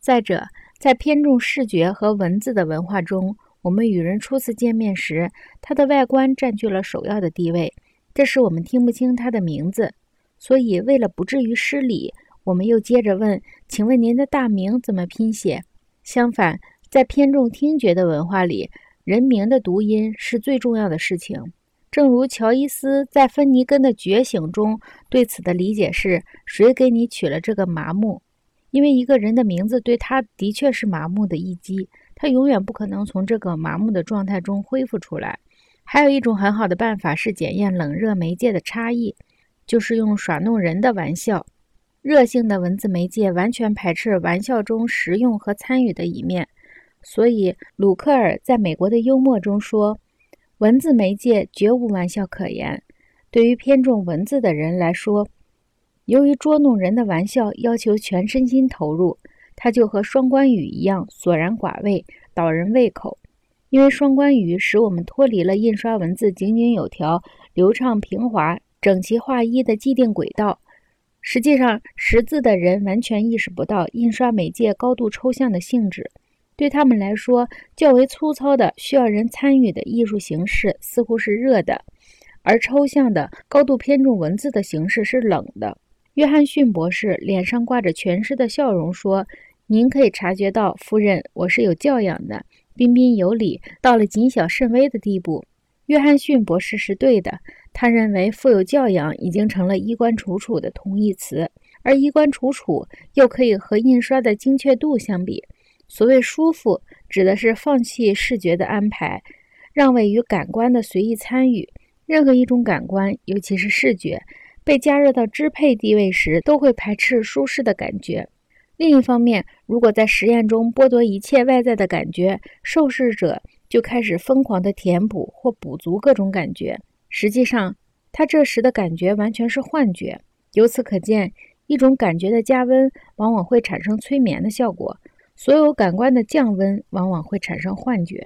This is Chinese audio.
再者，在偏重视觉和文字的文化中，我们与人初次见面时，他的外观占据了首要的地位，这使我们听不清他的名字。所以，为了不至于失礼，我们又接着问：“请问您的大名怎么拼写？”相反，在偏重听觉的文化里，人名的读音是最重要的事情。正如乔伊斯在《芬尼根的觉醒》中对此的理解是：“谁给你取了这个麻木？”因为一个人的名字对他的确是麻木的一击，他永远不可能从这个麻木的状态中恢复出来。还有一种很好的办法是检验冷热媒介的差异，就是用耍弄人的玩笑。热性的文字媒介完全排斥玩笑中实用和参与的一面，所以鲁克尔在美国的幽默中说：“文字媒介绝无玩笑可言。对于偏重文字的人来说。”由于捉弄人的玩笑要求全身心投入，它就和双关语一样索然寡味，倒人胃口。因为双关语使我们脱离了印刷文字井井有条、流畅平滑、整齐划一的既定轨道。实际上，识字的人完全意识不到印刷媒介高度抽象的性质。对他们来说，较为粗糙的、需要人参与的艺术形式似乎是热的，而抽象的、高度偏重文字的形式是冷的。约翰逊博士脸上挂着全诗的笑容，说：“您可以察觉到，夫人，我是有教养的，彬彬有礼，到了谨小慎微的地步。”约翰逊博士是对的，他认为“富有教养”已经成了衣冠楚楚的同义词，而“衣冠楚楚”又可以和印刷的精确度相比。所谓“舒服”，指的是放弃视觉的安排，让位于感官的随意参与。任何一种感官，尤其是视觉。被加热到支配地位时，都会排斥舒适的感觉。另一方面，如果在实验中剥夺一切外在的感觉，受试者就开始疯狂地填补或补足各种感觉。实际上，他这时的感觉完全是幻觉。由此可见，一种感觉的加温往往会产生催眠的效果，所有感官的降温往往会产生幻觉。